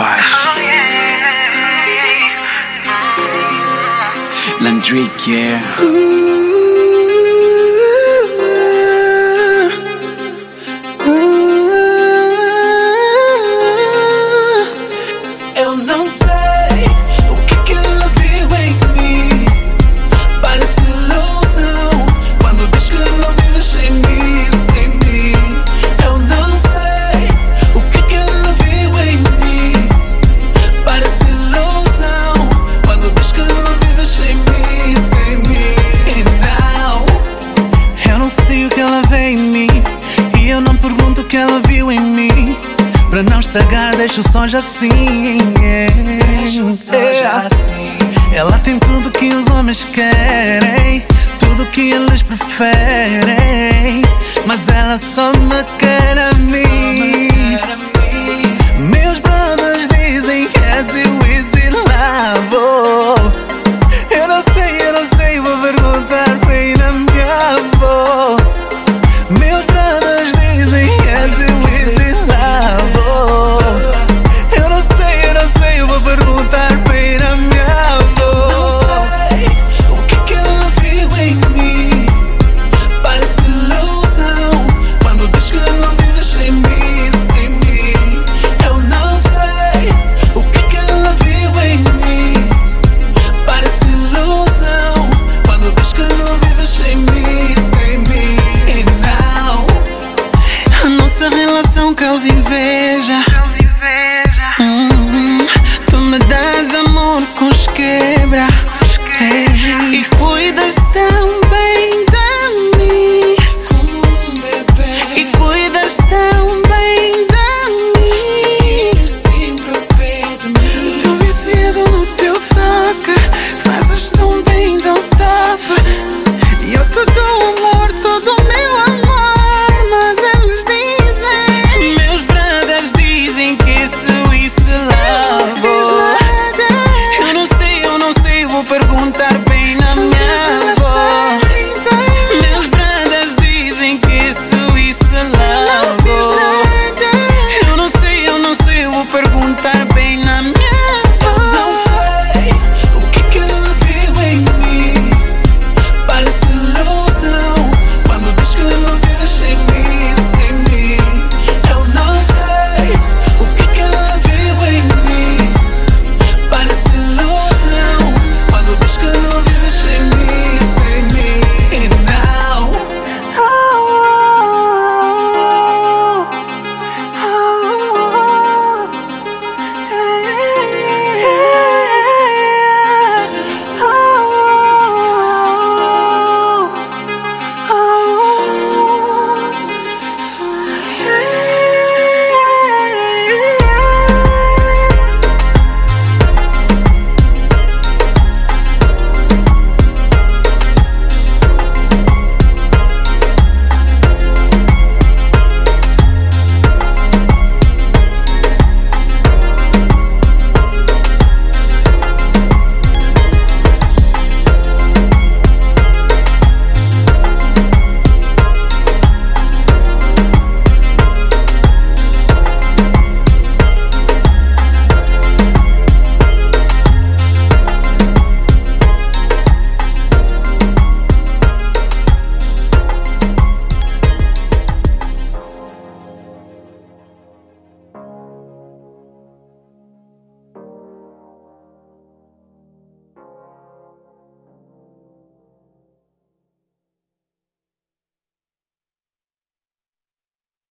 face. Yeah. Ooh. não estragar, deixa o sonho assim. Deixa o sonho assim. Ela tem tudo que os homens querem, tudo que eles preferem. Mas ela só me quer a mim. céus em vez.